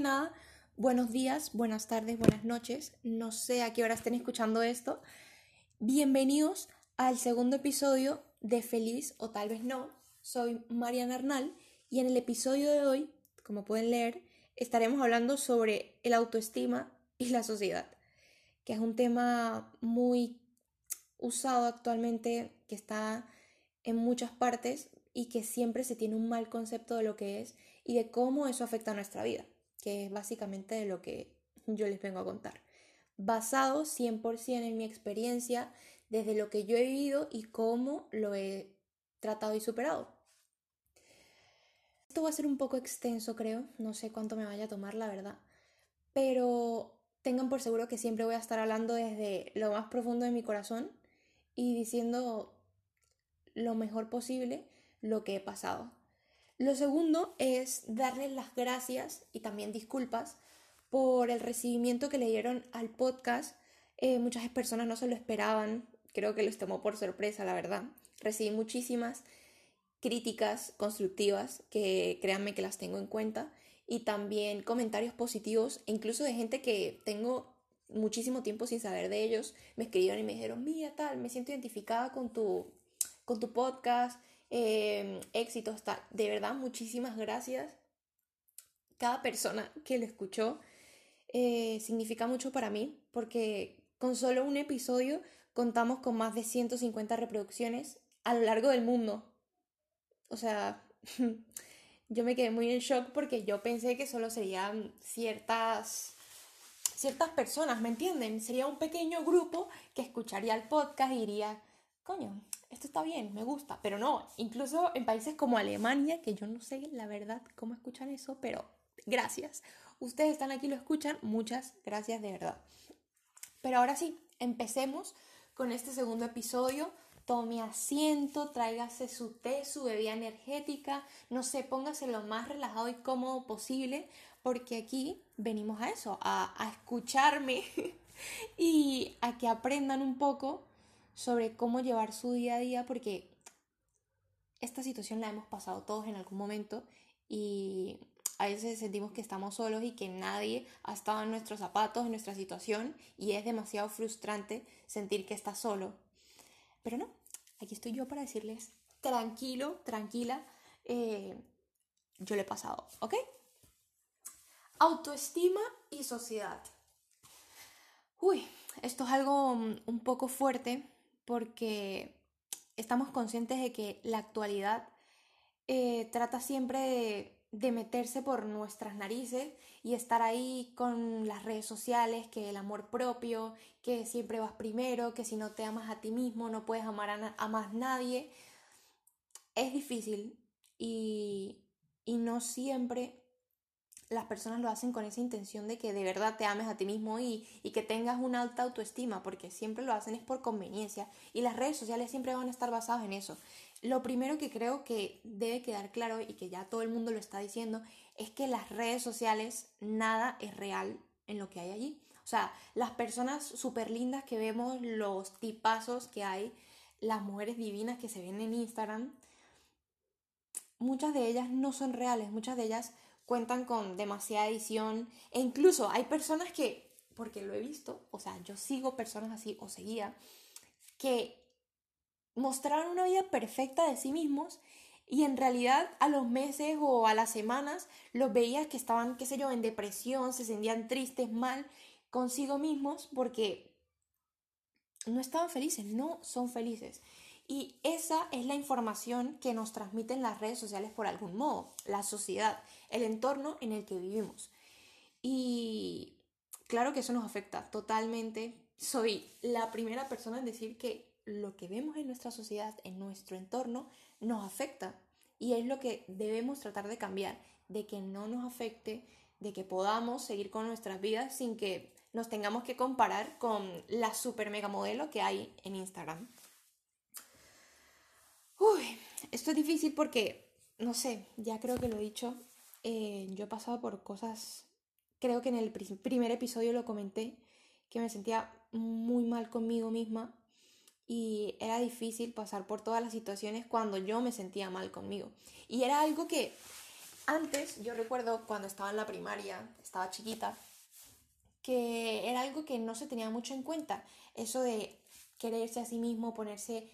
nada, buenos días, buenas tardes, buenas noches. No sé a qué hora estén escuchando esto. Bienvenidos al segundo episodio de Feliz o tal vez no. Soy Mariana Arnal y en el episodio de hoy, como pueden leer, estaremos hablando sobre el autoestima y la sociedad, que es un tema muy usado actualmente, que está en muchas partes y que siempre se tiene un mal concepto de lo que es y de cómo eso afecta a nuestra vida, que es básicamente de lo que yo les vengo a contar. Basado 100% en mi experiencia, desde lo que yo he vivido y cómo lo he tratado y superado. Esto va a ser un poco extenso, creo, no sé cuánto me vaya a tomar, la verdad, pero tengan por seguro que siempre voy a estar hablando desde lo más profundo de mi corazón y diciendo lo mejor posible lo que he pasado. Lo segundo es darles las gracias y también disculpas por el recibimiento que le dieron al podcast. Eh, muchas personas no se lo esperaban, creo que los tomó por sorpresa, la verdad. Recibí muchísimas críticas constructivas que créanme que las tengo en cuenta y también comentarios positivos, incluso de gente que tengo muchísimo tiempo sin saber de ellos, me escribieron y me dijeron, mira tal, me siento identificada con tu, con tu podcast, eh, éxitos, tal. De verdad, muchísimas gracias. Cada persona que lo escuchó eh, significa mucho para mí porque con solo un episodio contamos con más de 150 reproducciones a lo largo del mundo. O sea, yo me quedé muy en shock porque yo pensé que solo serían ciertas ciertas personas, ¿me entienden? Sería un pequeño grupo que escucharía el podcast y diría, coño, esto está bien, me gusta, pero no, incluso en países como Alemania, que yo no sé la verdad cómo escuchan eso, pero gracias. Ustedes están aquí, lo escuchan, muchas gracias de verdad. Pero ahora sí, empecemos con este segundo episodio. Tome asiento, tráigase su té, su bebida energética, no sé, póngase lo más relajado y cómodo posible, porque aquí venimos a eso, a, a escucharme y a que aprendan un poco sobre cómo llevar su día a día porque esta situación la hemos pasado todos en algún momento y a veces sentimos que estamos solos y que nadie ha estado en nuestros zapatos, en nuestra situación y es demasiado frustrante sentir que estás solo. Pero no, aquí estoy yo para decirles, tranquilo, tranquila, eh, yo le he pasado, ¿ok? Autoestima y sociedad. Uy, esto es algo mm, un poco fuerte porque estamos conscientes de que la actualidad eh, trata siempre de, meterse por nuestras narices y estar ahí con las redes sociales, que el amor propio, que siempre vas primero, que si no te amas a ti mismo no puedes amar a, más nadie. Es difícil y, y no siempre las personas lo hacen con esa intención de que de verdad te ames a ti mismo y, que tengas una alta autoestima, porque siempre lo hacen es por conveniencia y las redes sociales siempre van a estar basadas en eso. Lo primero que creo que debe quedar claro y que ya todo el mundo lo está diciendo es que las redes sociales nada es real en lo que hay allí. O sea, las personas súper lindas que vemos, los tipazos que hay, las mujeres divinas que se ven en Instagram, muchas de ellas no son reales, muchas de ellas cuentan con demasiada edición e incluso hay personas que, porque lo he visto, o sea, yo sigo personas así o seguía, que mostraron una vida perfecta de sí mismos y en realidad a los meses o a las semanas los veías que estaban, qué sé yo, en depresión, se sentían tristes, mal consigo mismos porque no estaban felices, no son felices. Y esa es la información que nos transmiten las redes sociales por algún modo, la sociedad, el entorno en el que vivimos. Y claro que eso nos afecta totalmente. Soy la primera persona en decir que lo que vemos en nuestra sociedad, en nuestro entorno, nos afecta. Y es lo que debemos tratar de cambiar, de que no nos afecte, de que podamos seguir con nuestras vidas sin que nos tengamos que comparar con la super mega modelo que hay en Instagram. Uy, esto es difícil porque, no sé, ya creo que lo he dicho, eh, yo he pasado por cosas, creo que en el primer episodio lo comenté, que me sentía muy mal conmigo misma y era difícil pasar por todas las situaciones cuando yo me sentía mal conmigo. Y era algo que antes, yo recuerdo cuando estaba en la primaria, estaba chiquita, que era algo que no se tenía mucho en cuenta. Eso de quererse a sí mismo, ponerse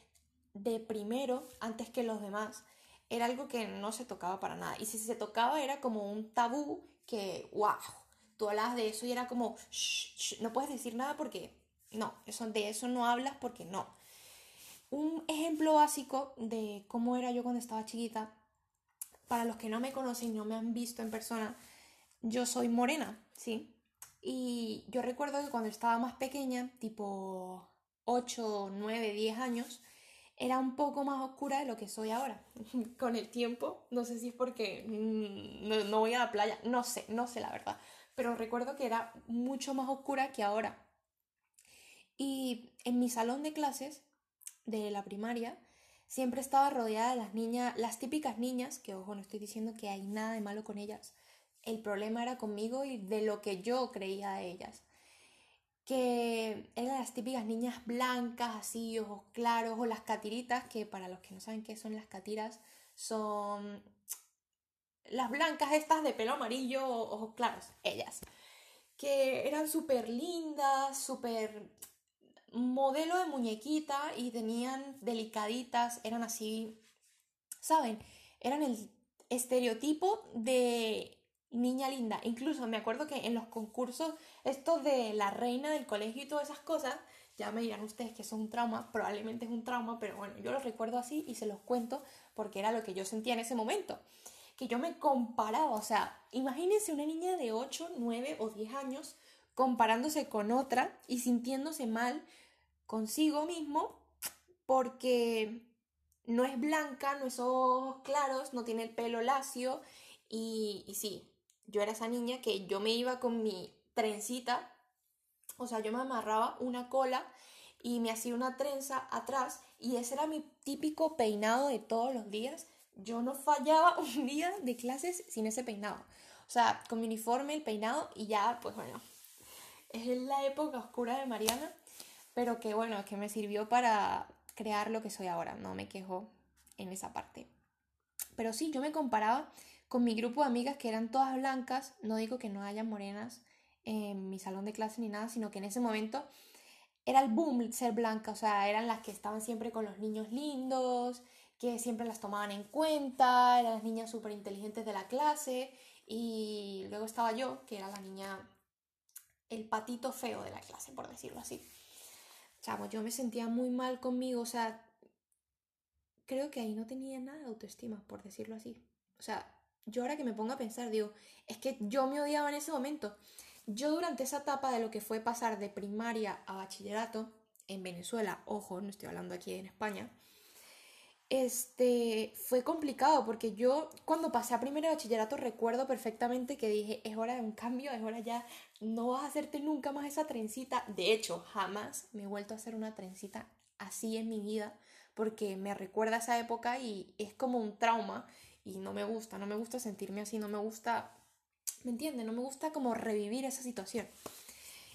de primero antes que los demás, era algo que no se tocaba para nada. Y si se tocaba era como un tabú que, wow, tú hablabas de eso y era como, no puedes decir nada porque no, eso, de eso no hablas porque no. Un ejemplo básico de cómo era yo cuando estaba chiquita, para los que no me conocen no me han visto en persona, yo soy morena, ¿sí? Y yo recuerdo que cuando estaba más pequeña, tipo 8, 9, 10 años, era un poco más oscura de lo que soy ahora. Con el tiempo, no sé si es porque mm, no, no, voy a la playa, no sé, no sé la verdad, pero recuerdo que era mucho más oscura que ahora. Y en mi salón de clases de la primaria, siempre estaba rodeada de las niñas, las típicas niñas, que ojo, no estoy diciendo que hay nada de malo con ellas. El problema era conmigo y de lo que yo creía de ellas que eran las típicas niñas blancas, así, ojos claros, o las catiritas, que para los que no saben qué son las catiras, son las blancas estas de pelo amarillo, ojos claros, ellas, que eran súper lindas, súper modelo de muñequita y tenían delicaditas, eran así, ¿saben? Eran el estereotipo de niña linda. Incluso me acuerdo que en los concursos, estos de la reina del colegio y todas esas cosas, ya me dirán ustedes que eso es un trauma, probablemente es un trauma, pero bueno, yo lo recuerdo así y se los cuento porque era lo que yo sentía en ese momento. Que yo me comparaba, o sea, imagínense una niña de 8, 9 o 10 años comparándose con otra y sintiéndose mal consigo mismo porque no es blanca, no es ojos claros, no tiene el pelo lacio y, y sí, yo era esa niña que yo me iba con mi trencita, o sea, yo me amarraba una cola y me hacía una trenza atrás y ese era mi típico peinado de todos los días. Yo no fallaba un día de clases sin ese peinado. O sea, con mi uniforme, el peinado y ya, pues bueno, es la época oscura de Mariana, pero que bueno, que me sirvió para crear lo que soy ahora, no me quejo en esa parte. Pero sí, yo me comparaba con mi grupo de amigas que eran todas blancas, no digo que no haya morenas en mi salón de clase ni nada, sino que en ese momento era el boom ser blanca, o sea, eran las que estaban siempre con los niños lindos, que siempre las tomaban en cuenta, eran las niñas súper inteligentes de la clase, y luego estaba yo, que era la niña, el patito feo de la clase, por decirlo así. Chamo, yo me sentía muy mal conmigo, o sea, creo que ahí no tenía nada de autoestima, por decirlo así. O sea, yo ahora que me pongo a pensar, digo, es que yo me odiaba en ese momento. Yo durante esa etapa de lo que fue pasar de primaria a bachillerato en Venezuela, ojo, no estoy hablando aquí en España, este, fue complicado porque yo cuando pasé a primero bachillerato recuerdo perfectamente que dije, es hora de un cambio, es hora ya, no vas a hacerte nunca más esa trencita. De hecho, jamás me he vuelto a hacer una trencita así en mi vida porque me recuerda a esa época y es como un trauma y no me gusta, no me gusta sentirme así, no me gusta, ¿me entiendes? No me gusta como revivir esa situación.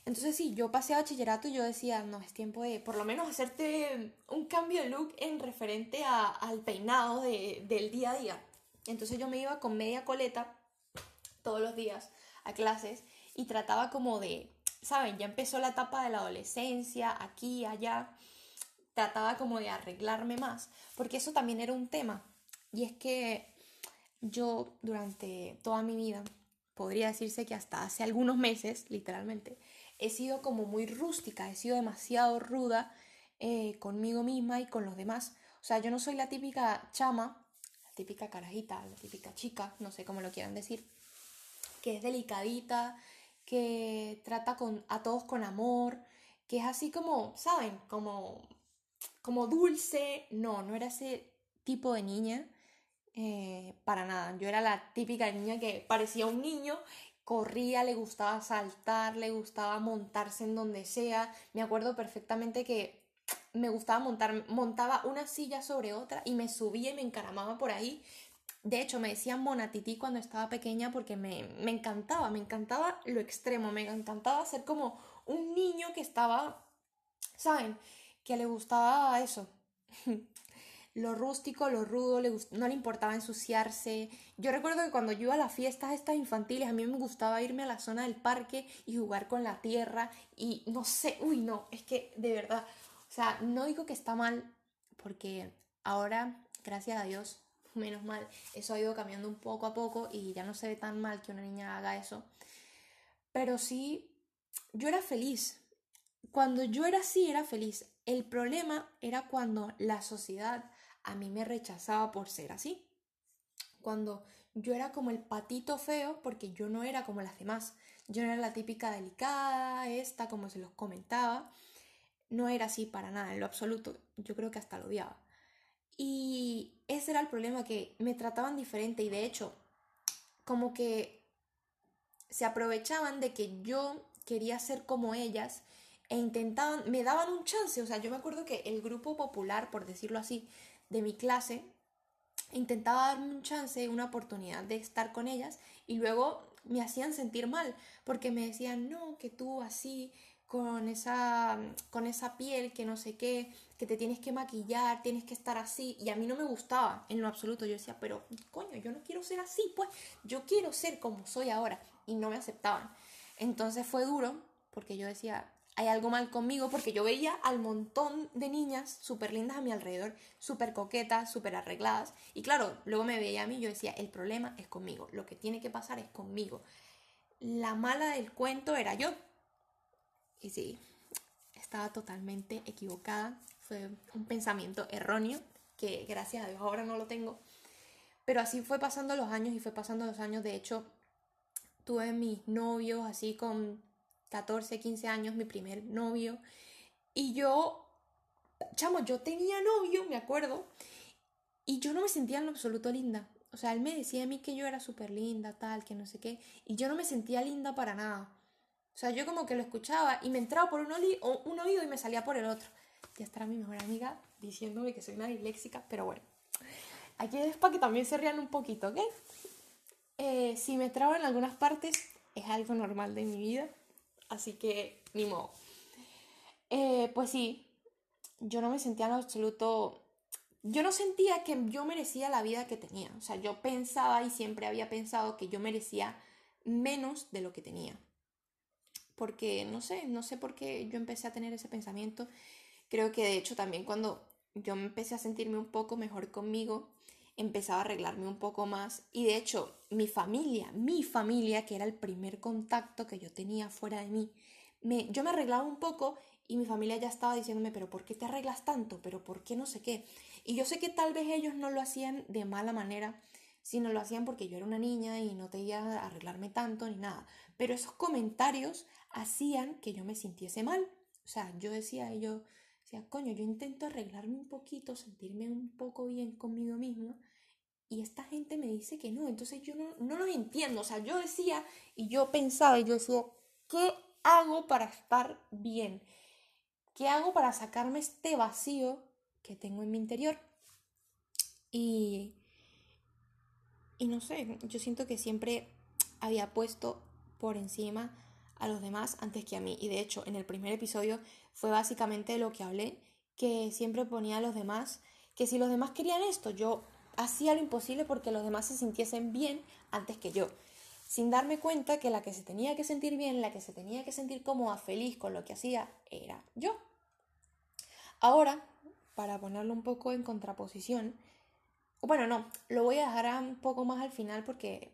Entonces sí, yo pasé a bachillerato y yo decía, no, es tiempo de por lo menos hacerte un cambio de look en referente a, al peinado de, del día a día. Entonces yo me iba con media coleta todos los días a clases y trataba como de, ¿saben? Ya empezó la etapa de la adolescencia, aquí, allá. Trataba como de arreglarme más, porque eso también era un tema. Y es que yo durante toda mi vida, podría decirse que hasta hace algunos meses, literalmente, he sido como muy rústica, he sido demasiado ruda eh, conmigo misma y con los demás. O sea, yo no soy la típica chama, la típica carajita, la típica chica, no sé cómo lo quieran decir, que es delicadita, que trata con, a todos con amor, que es así como, ¿saben? Como, como dulce. No, no era ese tipo de niña. Eh, para nada. Yo era la típica niña que parecía un niño, corría, le gustaba saltar, le gustaba montarse en donde sea. Me acuerdo perfectamente que me gustaba montar, montaba una silla sobre otra y me subía y me encaramaba por ahí. De hecho, me decían monatití cuando estaba pequeña porque me, me encantaba, me encantaba lo extremo, me encantaba ser como un niño que estaba, ¿saben? Que le gustaba eso. lo rústico, lo rudo, no le importaba ensuciarse. Yo recuerdo que cuando yo iba a las fiestas estas infantiles, a mí me gustaba irme a la zona del parque y jugar con la tierra y no sé, uy, no, es que de verdad, o sea, no digo que está mal, porque ahora, gracias a Dios, menos mal, eso ha ido cambiando un poco a poco y ya no se ve tan mal que una niña haga eso. Pero sí, yo era feliz. Cuando yo era así, era feliz. El problema era cuando la sociedad a mí me rechazaba por ser así. Cuando yo era como el patito feo porque yo no era como las demás. Yo no era la típica delicada, esta, como se los comentaba. No era así para nada, en lo absoluto. Yo creo que hasta lo odiaba. Y ese era el problema, que me trataban diferente y de hecho, como que se aprovechaban de que yo quería ser como ellas e intentaban, me daban un chance. O sea, yo me acuerdo que el grupo popular, por decirlo así, de mi clase, intentaba darme un chance, una oportunidad de estar con ellas y luego me hacían sentir mal porque me decían, no, que tú así, con esa, con esa piel que no sé qué, que te tienes que maquillar, tienes que estar así. Y a mí no me gustaba en lo absoluto. Yo decía, pero coño, yo no quiero ser así, pues yo quiero ser como soy ahora. Y no me aceptaban. Entonces fue duro porque yo decía, hay algo mal conmigo porque yo veía al montón de niñas súper lindas a mi alrededor, súper coquetas, súper arregladas. Y claro, luego me veía a mí y yo decía, el problema es conmigo, lo que tiene que pasar es conmigo. La mala del cuento era yo. Y sí, estaba totalmente equivocada. Fue un pensamiento erróneo que gracias a Dios ahora no lo tengo. Pero así fue pasando los años y fue pasando los años. De hecho, tuve mis novios así con 14, 15 años, mi primer novio. Y yo, chamo, yo tenía novio, me acuerdo, y yo no me sentía en lo absoluto linda. O sea, él me decía a mí que yo era súper linda, tal, que no sé qué, y yo no me sentía linda para nada. O sea, yo como que lo escuchaba y me entraba por un, oído y me salía por el otro. Ya estará mi mejor amiga diciéndome que soy una disléxica, pero bueno. Aquí es para que también se rían un poquito, ¿ok? Eh, si me trabo en algunas partes, es algo normal de mi vida. Así que, ni modo. Eh, pues sí, yo no me sentía en absoluto. Yo no sentía que yo merecía la vida que tenía. O sea, yo pensaba y siempre había pensado que yo merecía menos de lo que tenía. Porque no sé, no sé por qué yo empecé a tener ese pensamiento. Creo que de hecho también cuando yo empecé a sentirme un poco mejor conmigo, empezaba a arreglarme un poco más. Y de hecho, mi familia, mi familia, que era el primer contacto que yo tenía fuera de mí, me, yo me arreglaba un poco y mi familia ya estaba diciéndome, pero ¿por qué te arreglas tanto? ¿Pero por qué no sé qué? Y yo sé que tal vez ellos no lo hacían de mala manera, sino lo hacían porque yo era una niña y no tenía arreglarme tanto ni nada. Pero esos comentarios hacían que yo me sintiese mal. O sea, yo decía, yo decía, coño, yo intento arreglarme un poquito, sentirme un poco bien conmigo misma y esta gente me dice que no, entonces yo no, no los entiendo, o sea, yo decía y yo pensaba y yo decía, ¿qué hago para estar bien? ¿Qué hago para sacarme este vacío que tengo en mi interior? Y, y no sé, yo siento que siempre había puesto por encima a los demás antes que a mí. Y de hecho, en el primer episodio fue básicamente lo que hablé, que siempre ponía a los demás, que si los demás querían esto, yo hacía lo imposible porque los demás se sintiesen bien antes que yo, sin darme cuenta que la que se tenía que sentir bien, la que se tenía que sentir cómoda, feliz con lo que hacía, era yo. Ahora, para ponerlo un poco en contraposición, bueno, no, lo voy a dejar un poco más al final porque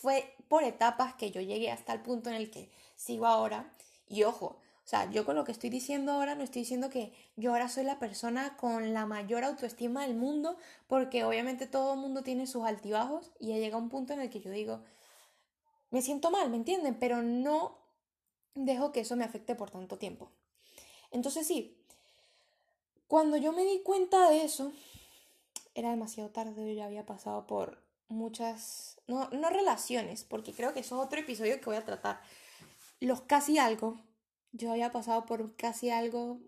fue por etapas que yo llegué hasta el punto en el que sigo ahora. Y ojo, o sea, yo con lo que estoy diciendo ahora no estoy diciendo que yo ahora soy la persona con la mayor autoestima del mundo, porque obviamente todo el mundo tiene sus altibajos y llega un punto en el que yo digo, me siento mal, ¿me entienden? Pero no dejo que eso me afecte por tanto tiempo. Entonces sí, cuando yo me di cuenta de eso, era demasiado tarde, yo ya había pasado por muchas, no, no relaciones, porque creo que eso es otro episodio que voy a tratar, los casi algo, yo había pasado por casi algo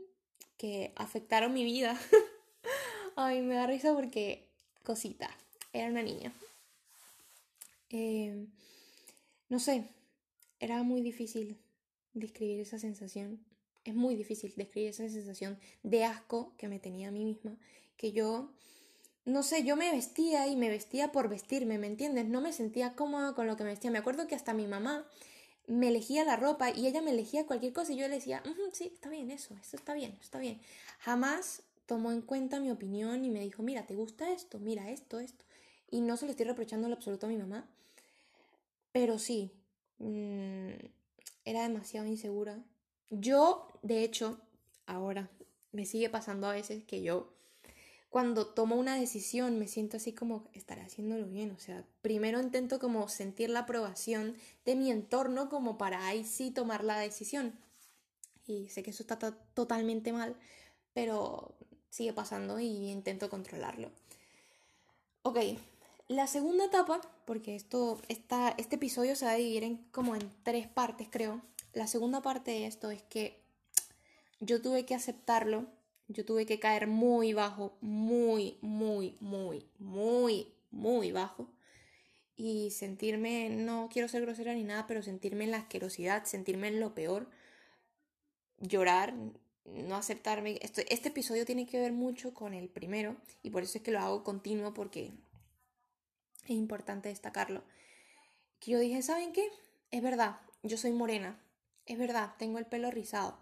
que afectaron mi vida. Ay, me da risa porque cosita, era una niña. Eh, no sé, era muy difícil describir esa sensación es muy difícil describir esa sensación de asco que me tenía a mí misma, que yo, no sé, yo me vestía y me vestía por vestirme, ¿me entiendes? No me sentía cómoda con lo que me vestía. Me acuerdo que hasta mi mamá me elegía la ropa y ella me elegía cualquier cosa y yo le decía, sí, está bien eso, eso está bien, está bien. Jamás tomó en cuenta mi opinión y me dijo, mira, ¿te gusta esto? Mira esto, esto. Y no se lo estoy reprochando en lo absoluto a mi mamá, pero sí, mm, era demasiado insegura. Yo, de hecho, ahora me sigue pasando a veces que yo cuando tomo una decisión me siento así como estaré haciéndolo bien, o sea, primero intento como sentir la aprobación de mi entorno como para ahí sí tomar la decisión. Y sé que eso está totalmente mal, pero sigue pasando y intento controlarlo. Ok, la segunda etapa, porque esto, esta, este episodio se va a dividir en, como en tres partes, creo. La segunda parte de esto es que yo tuve que aceptarlo yo tuve que caer muy bajo, muy, muy, muy, muy, muy bajo. Y sentirme, no quiero ser grosera ni nada, pero sentirme en la asquerosidad, sentirme en lo peor, llorar, no aceptarme. Este, este episodio tiene que ver mucho con el primero y por eso es que lo hago continuo porque es importante destacarlo. Que yo dije, ¿saben qué? Es verdad, yo soy morena. Es verdad, tengo el pelo rizado.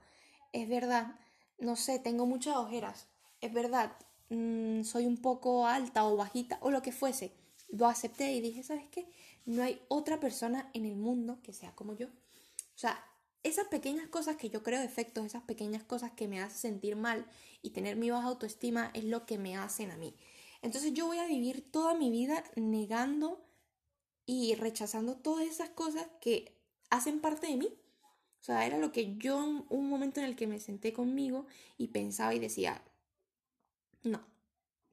Es verdad, no sé, tengo muchas ojeras, es verdad, mm, soy un poco alta o bajita o lo que fuese. Lo acepté y dije, ¿sabes qué? No hay otra persona en el mundo que sea como yo. O sea, esas pequeñas cosas que yo creo defectos, esas pequeñas cosas que me hacen sentir mal y tener mi baja autoestima es lo que me hacen a mí. Entonces yo voy a vivir toda mi vida negando y rechazando todas esas cosas que hacen parte de mí o sea, era lo que yo, un momento en el que me senté conmigo y pensaba y decía, no,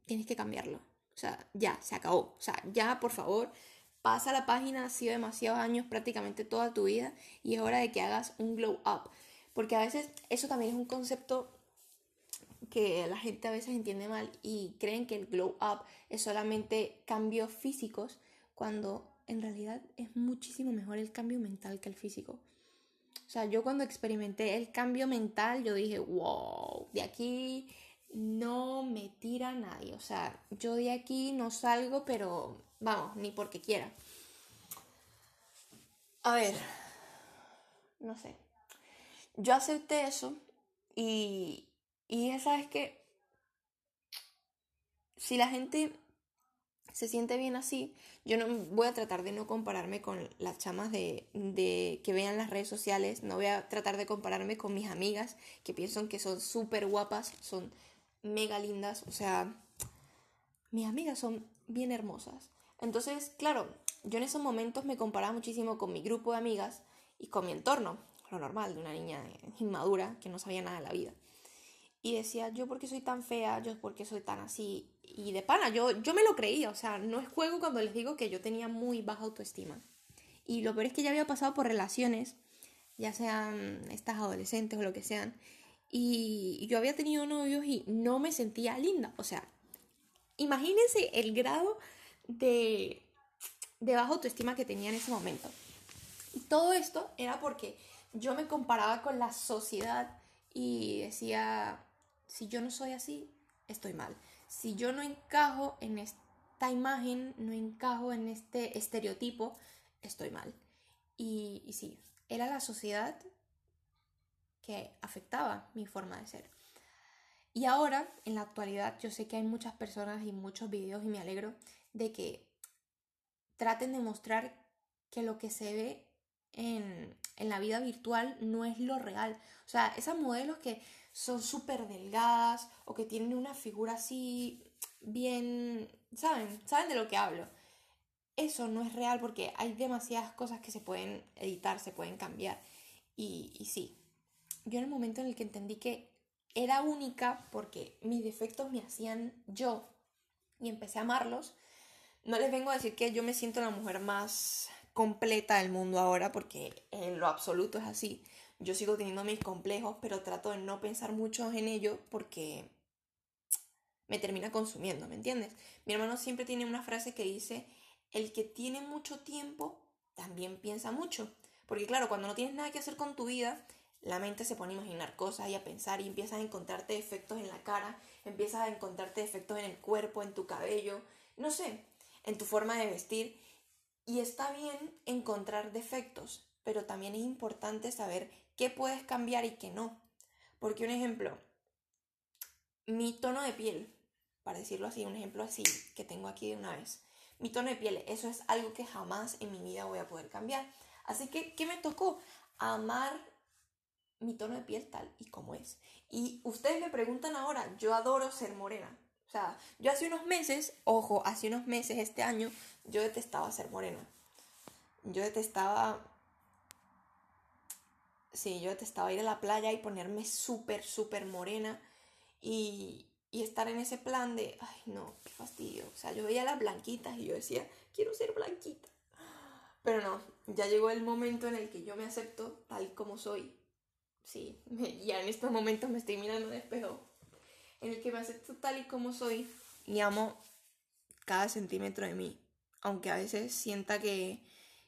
tienes que cambiarlo. O sea, ya, se acabó. O sea, ya, por favor, pasa la página, ha sido demasiados años, prácticamente toda tu vida, y es hora de que hagas un glow up. Porque a veces eso también es un concepto que la gente a veces entiende mal y creen que el glow up es solamente cambios físicos, cuando en realidad es muchísimo mejor el cambio mental que el físico. O sea, yo cuando experimenté el cambio mental, yo dije, wow, de aquí no me tira nadie. O sea, yo de aquí no salgo, pero vamos, ni porque quiera. A ver, no sé. Yo acepté eso y, y ya sabes que si la gente se siente bien así. Yo no voy a tratar de no compararme con las chamas de, de que vean las redes sociales, no voy a tratar de compararme con mis amigas que piensan que son súper guapas, son mega lindas, o sea, mis amigas son bien hermosas. Entonces, claro, yo en esos momentos me comparaba muchísimo con mi grupo de amigas y con mi entorno, lo normal de una niña inmadura que no sabía nada de la vida. Y decía, yo porque soy tan fea, yo porque soy tan así, y de pana, yo, yo me lo creía, o sea, no es juego cuando les digo que yo tenía muy baja autoestima. Y lo peor es que ya había pasado por relaciones, ya sean estas adolescentes o lo que sean, y yo había tenido novios y no me sentía linda. O sea, imagínense el grado de, de baja autoestima que tenía en ese momento. Y todo esto era porque yo me comparaba con la sociedad y decía, si yo no soy así, estoy mal si yo no encajo en esta imagen, no encajo en este estereotipo, estoy mal. Y, y sí, era la sociedad que afectaba mi forma de ser. Y ahora, en la actualidad, yo sé que hay muchas personas y muchos videos y me alegro de que traten de mostrar que lo que se ve en, en la vida virtual no es lo real. O sea, esas modelos que son súper delgadas o que tienen una figura así bien, ¿saben? ¿Saben de lo que hablo? Eso no es real porque hay demasiadas cosas que se pueden editar, se pueden cambiar. Y, y sí, yo en el momento en el que entendí que era única porque mis defectos me hacían yo y empecé a amarlos, no les vengo a decir que yo me siento la mujer más completa del mundo ahora porque en lo absoluto es así yo sigo teniendo mis complejos, pero trato de no pensar mucho en ello porque me termina consumiendo, ¿me entiendes? Mi hermano siempre tiene una frase que dice, el que tiene mucho tiempo también piensa mucho. Porque claro, cuando no tienes nada que hacer con tu vida, la mente se pone a imaginar cosas y a pensar y empiezas a encontrarte defectos en la cara, empiezas a encontrarte defectos en el cuerpo, en tu cabello, no sé, en tu forma de vestir. Y está bien encontrar defectos, pero también es importante saber qué puedes cambiar y qué no. Porque un ejemplo, mi tono de piel, para decirlo así, un ejemplo así que tengo aquí de una vez. Mi tono de piel, eso es algo que jamás en mi vida voy a poder cambiar. Así que, ¿qué me tocó? Amar mi tono de piel tal y como es. Y ustedes me preguntan ahora, yo adoro ser morena. O sea, yo hace unos meses, ojo, hace unos meses este año, yo detestaba ser morena. Yo detestaba... Sí, yo detestaba ir a la playa y ponerme súper, súper morena y, y estar en ese plan de, ay no, qué fastidio. O sea, yo veía las blanquitas y yo decía, quiero ser blanquita. Pero no, ya llegó el momento en el que yo me acepto tal como soy. Sí, ya en estos momentos me estoy mirando en espejo. En el que me acepto tal y como soy y amo cada centímetro de mí. Aunque a veces sienta que,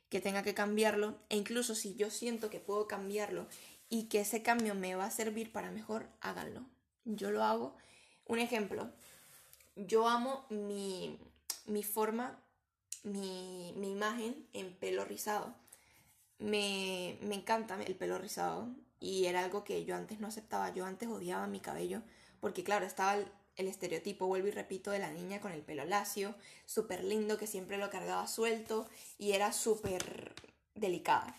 que tenga que cambiarlo. E incluso si yo siento que puedo cambiarlo y que ese cambio me va a servir para mejor, háganlo. Yo lo hago. Un ejemplo. Yo amo mi, mi forma mi, imagen en pelo rizado. Me, me encanta el pelo rizado y era algo que yo antes no aceptaba. Yo antes odiaba mi cabello porque claro, estaba el, estereotipo, vuelvo y repito, de la niña con el pelo lacio, súper lindo, que siempre lo cargaba suelto y era súper delicada.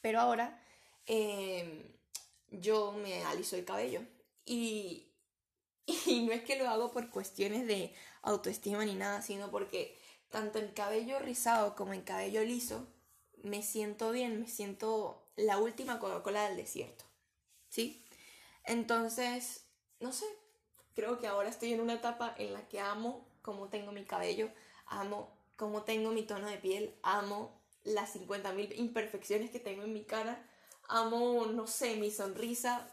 Pero ahora em, yo me aliso el cabello y, y no es que lo hago por cuestiones de autoestima ni nada, sino porque tanto en cabello rizado como en cabello liso me siento bien, me siento la última Coca-Cola del desierto. ¿Sí? Entonces, no sé, creo que ahora estoy en una etapa en la que amo cómo tengo mi cabello, amo cómo tengo mi tono de piel, amo las 50.000 imperfecciones que tengo en mi cara, amo, no sé, mi sonrisa,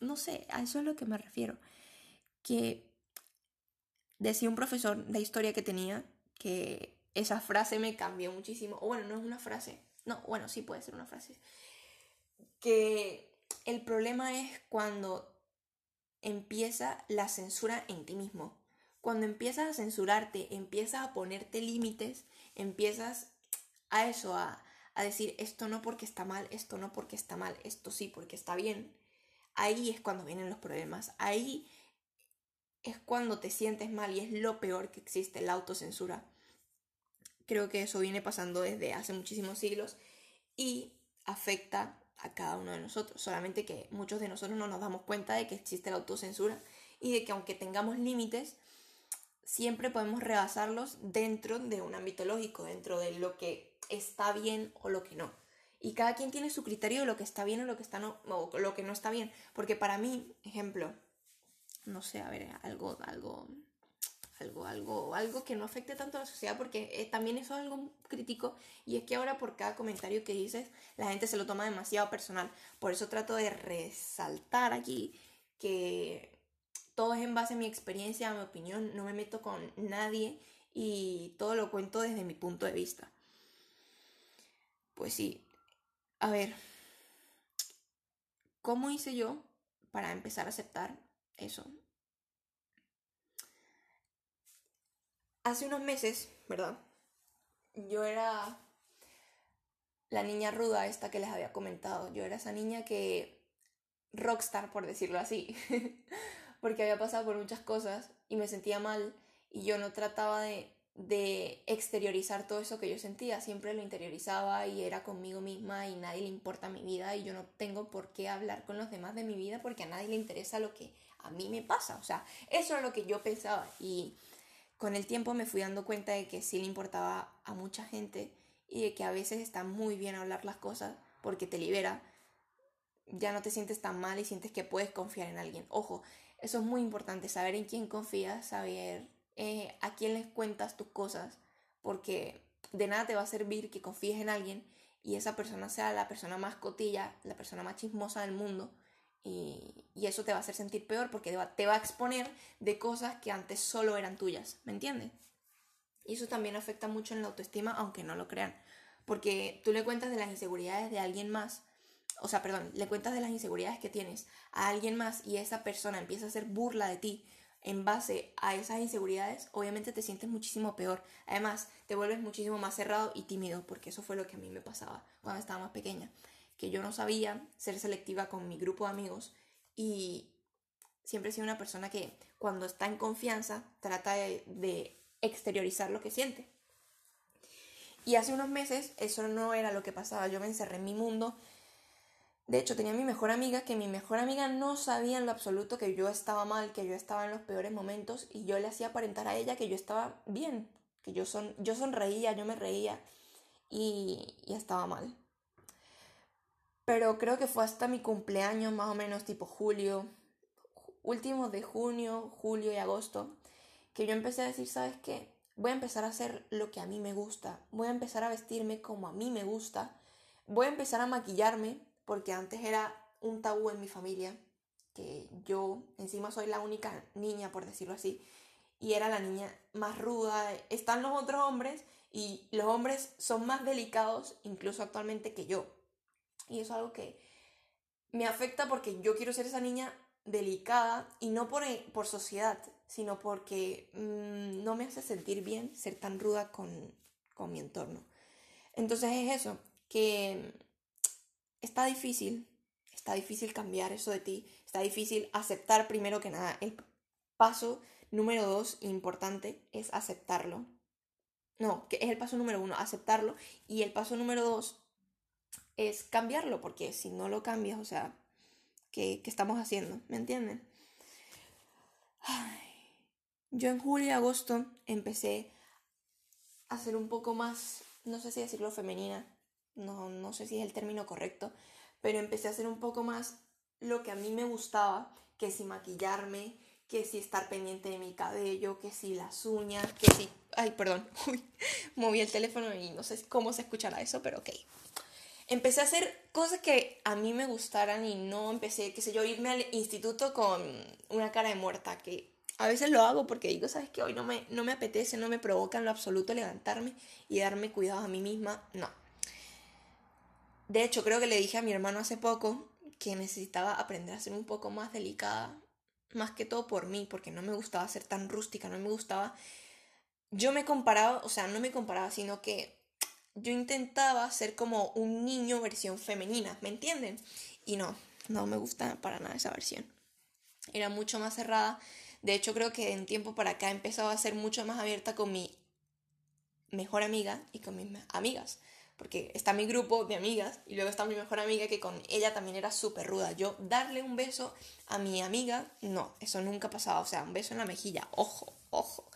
no sé, a eso es a lo que me refiero. Que decía un profesor de historia que tenía que esa frase me cambió muchísimo. O bueno, no es una frase. No, bueno, sí puede ser una frase. Que el problema es cuando empieza la censura en ti mismo. Cuando empiezas a censurarte, empiezas a ponerte límites, empiezas a eso, a, a decir esto no porque está mal, esto no porque está mal, esto sí porque está bien. Ahí es cuando vienen los problemas. Ahí es cuando te sientes mal y es lo peor que existe, la autocensura. Creo que eso viene pasando desde hace muchísimos siglos y afecta a cada uno de nosotros. Solamente que muchos de nosotros no nos damos cuenta de que existe la autocensura y de que aunque tengamos límites, siempre podemos rebasarlos dentro de un ámbito lógico, dentro de lo que está bien o lo que no. Y cada quien tiene su criterio de lo que está bien o lo que, está no, o lo que no está bien. Porque para mí, ejemplo, no sé, a ver, algo, algo, algo, algo, algo que no afecte tanto a la sociedad, porque eh, también eso es algo crítico, y es que ahora por cada comentario que dices, la gente se lo toma demasiado personal. Por eso trato de resaltar aquí que todo es en base a mi experiencia, a mi opinión, no me meto con nadie y todo lo cuento desde mi punto de vista. Pues sí, a ver, ¿cómo hice yo para empezar a aceptar eso. Hace unos meses, ¿verdad? Yo era la niña ruda esta que les había comentado. Yo era esa niña que... rockstar, por decirlo así. Porque había pasado por muchas cosas y me sentía mal y yo no trataba de, exteriorizar todo eso que yo sentía. Siempre lo interiorizaba y era conmigo misma y nadie le importa mi vida y yo no tengo por qué hablar con los demás de mi vida porque a nadie le interesa lo que a mí me pasa. O sea, eso es lo que yo pensaba. Y con el tiempo me fui dando cuenta de que sí le importaba a mucha gente y de que a veces está muy bien hablar las cosas porque te libera. Ya no te sientes tan mal y sientes que puedes confiar en alguien. Ojo, eso es muy importante, saber en quién confías, saber eh, a quién les cuentas tus cosas, porque de nada te va a servir que confíes en alguien y esa persona sea la persona más cotilla, la persona más chismosa del mundo y, eso te va a hacer sentir peor porque te va, a exponer de cosas que antes solo eran tuyas, ¿me entiendes? Y eso también afecta mucho en la autoestima, aunque no lo crean. Porque tú le cuentas de las inseguridades de alguien más o sea, perdón, le cuentas de las inseguridades que tienes a alguien más y esa persona empieza a hacer burla de ti en base a esas inseguridades, obviamente te sientes muchísimo peor. Además, te vuelves muchísimo más cerrado y tímido, porque eso fue lo que a mí me pasaba cuando estaba más pequeña, que yo no sabía ser selectiva con mi grupo de amigos y siempre he sido una persona que cuando está en confianza trata de, exteriorizar lo que siente. Y hace unos meses eso no era lo que pasaba, yo me encerré en mi mundo. De hecho, tenía mi mejor amiga, que mi mejor amiga no sabía en lo absoluto que yo estaba mal, que yo estaba en los peores momentos, y yo le hacía aparentar a ella que yo estaba bien, que yo, son, yo sonreía, yo me reía, y estaba mal. Pero creo que fue hasta mi cumpleaños, más o menos tipo julio, últimos de junio, julio y agosto, que yo empecé a decir, ¿sabes qué? Voy a empezar a hacer lo que a mí me gusta, voy a empezar a vestirme como a mí me gusta, voy a empezar a maquillarme, porque antes era un tabú en mi familia, que yo encima soy la única niña, por decirlo así, y era la niña más ruda. Están los otros hombres y los hombres son más delicados incluso actualmente que yo. Y eso es algo que me afecta porque yo quiero ser esa niña delicada y no por, eh, por sociedad, sino porque mm, no me hace sentir bien ser tan ruda con, con mi entorno. Entonces es eso, que está difícil, está difícil cambiar eso de ti, está difícil aceptar primero que nada. El paso número dos importante es aceptarlo. No, que es el paso número uno, aceptarlo. Y el paso número dos es cambiarlo, porque si no lo cambias, o sea, que, estamos haciendo, ¿me entienden? Yo en julio y agosto empecé a ser un poco más, no sé si decirlo femenina, no, no sé si es el término correcto, pero empecé a hacer un poco más lo que a mí me gustaba, que si maquillarme, que si estar pendiente de mi cabello, que si las uñas, que si... Ay, perdón, Uy, moví el teléfono y no sé cómo se escuchará eso, pero ok empecé a hacer cosas que a mí me gustaran y no empecé, qué sé yo, irme al instituto con una cara de muerta, que a veces lo hago porque digo, sabes que hoy no me, no me apetece, no me provoca en lo absoluto levantarme y darme cuidado a mí misma, no. De hecho, creo que le dije a mi hermano hace poco que necesitaba aprender a ser un poco más delicada, más que todo por mí, porque no me gustaba ser tan rústica, no me gustaba... Yo me comparaba, o sea, no me comparaba, sino que yo intentaba ser como un niño versión femenina, ¿me entienden? Y no, no me gusta para nada esa versión. Era mucho más cerrada. De hecho, creo que en tiempo para acá he empezado a ser mucho más abierta con mi mejor amiga y con mis amigas. Porque está mi grupo de amigas y luego está mi mejor amiga que con ella también era súper ruda. Yo darle un beso a mi amiga, no, eso nunca pasaba. O sea, un beso en la mejilla, ojo, ojo.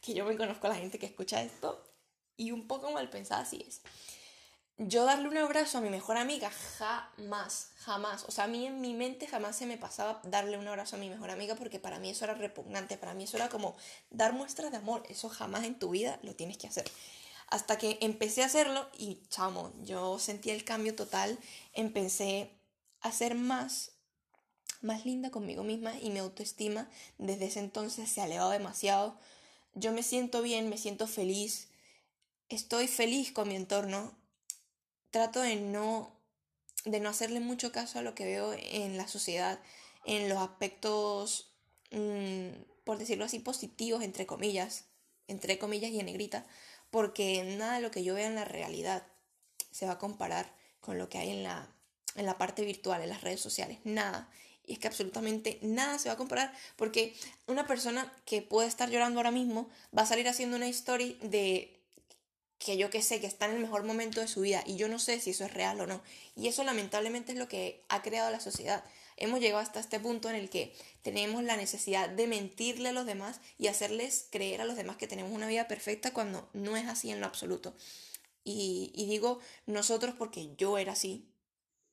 Que yo me conozco a la gente que escucha esto y un poco mal pensada así es. Yo darle un abrazo a mi mejor amiga, jamás, jamás. O sea, a mí en mi mente jamás se me pasaba darle un abrazo a mi mejor amiga porque para mí eso era repugnante, para mí eso era como dar muestras de amor. Eso jamás en tu vida lo tienes que hacer. Hasta que empecé a hacerlo y chamo, yo sentí el cambio total, empecé a ser más, más linda conmigo misma y mi autoestima desde ese entonces se ha elevado demasiado. Yo me siento bien, me siento feliz, estoy feliz con mi entorno, trato de no, de no hacerle mucho caso a lo que veo en la sociedad, en los aspectos, mm, por decirlo así, positivos, entre comillas, entre comillas y en negrita, porque nada de lo que yo veo en la realidad se va a comparar con lo que hay en la, en la parte virtual, en las redes sociales, nada. Y es que absolutamente nada se va a comparar porque una persona que puede estar llorando ahora mismo va a salir haciendo una story de que yo que sé, que está en el mejor momento de su vida y yo no sé si eso es real o no. Y eso lamentablemente es lo que ha creado la sociedad. Hemos llegado hasta este punto en el que tenemos la necesidad de mentirle a los demás y hacerles creer a los demás que tenemos una vida perfecta cuando no es así en lo absoluto. Y, digo nosotros porque yo era así.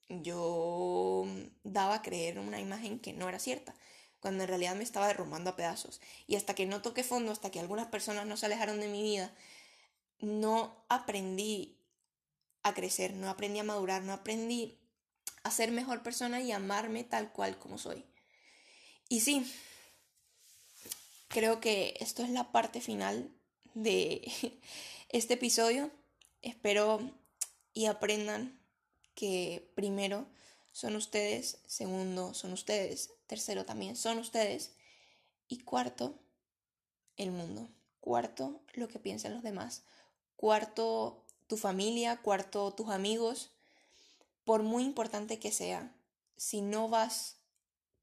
Yo daba a creer una imagen que no era cierta cuando en realidad me estaba derrumbando a pedazos. Y hasta que no toqué fondo, hasta que algunas personas no se alejaron de mi vida, no aprendí a crecer, no aprendí a madurar, no aprendí a ser mejor persona y amarme tal cual como soy. Y sí, creo que esto es la parte final de este episodio. Espero y aprendan que primero son ustedes. Segundo, son ustedes. Tercero, también son ustedes. Y cuarto, el mundo. Cuarto, lo que piensan los demás. Cuarto, tu familia. Cuarto, tus amigos. Por muy importante que sea, si no vas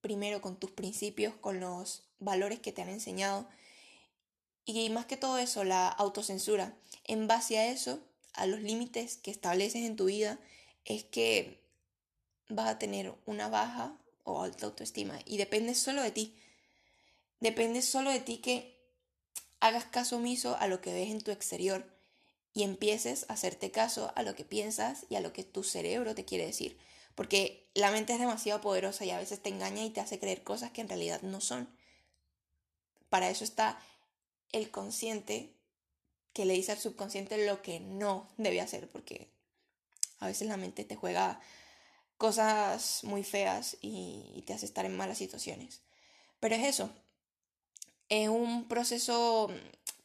primero con tus principios, con los valores que te han enseñado, y más que todo eso, la autocensura, en base a eso, a los límites que estableces en tu vida, es que vas a tener una baja o alta autoestima. Y depende solo de ti. Depende solo de ti que hagas caso omiso a lo que ves en tu exterior y empieces a hacerte caso a lo que piensas y a lo que tu cerebro te quiere decir. Porque la mente es demasiado poderosa y a veces te engaña y te hace creer cosas que en realidad no son. Para eso está el consciente que le dice al subconsciente lo que no debe hacer, porque a veces la mente te juega cosas muy feas y, te hace estar en malas situaciones. Pero es eso, es un proceso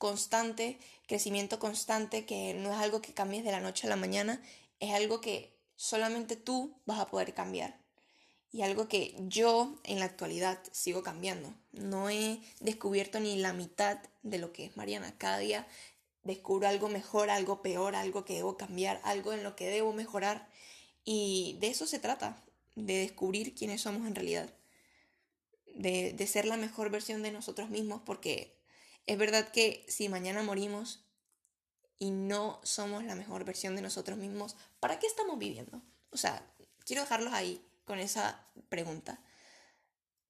constante, crecimiento constante, que no es algo que cambies de la noche a la mañana, es algo que solamente tú vas a poder cambiar. Y algo que yo en la actualidad sigo cambiando. No he descubierto ni la mitad de lo que es Mariana. Cada día descubro algo mejor, algo peor, algo que debo cambiar, algo en lo que debo mejorar. Y de eso se trata, de descubrir quiénes somos en realidad, de, de ser la mejor versión de nosotros mismos, porque es verdad que si mañana morimos y no somos la mejor versión de nosotros mismos, ¿para qué estamos viviendo? O sea, quiero dejarlos ahí con esa pregunta.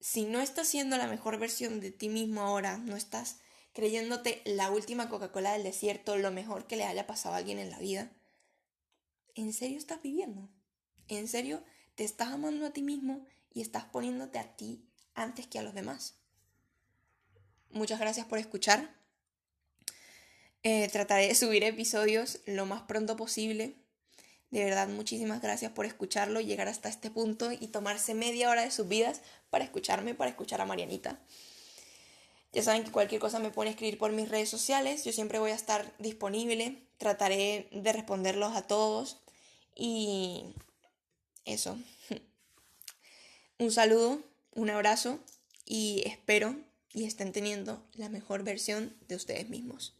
Si no estás siendo la mejor versión de ti mismo ahora, no estás creyéndote la última Coca-Cola del desierto, lo mejor que le haya pasado a alguien en la vida, ¿en serio estás viviendo? ¿En serio te estás amando a ti mismo y estás poniéndote a ti antes que a los demás? Muchas gracias por escuchar. Eh, trataré de subir episodios lo más pronto posible. De verdad, muchísimas gracias por escucharlo, llegar hasta este punto y tomarse media hora de sus vidas para escucharme, para escuchar a Marianita. Ya saben que cualquier cosa me pueden escribir por mis redes sociales, yo siempre voy a estar disponible, trataré de responderlos a todos y eso. Un saludo, un abrazo y espero y estén teniendo la mejor versión de ustedes mismos.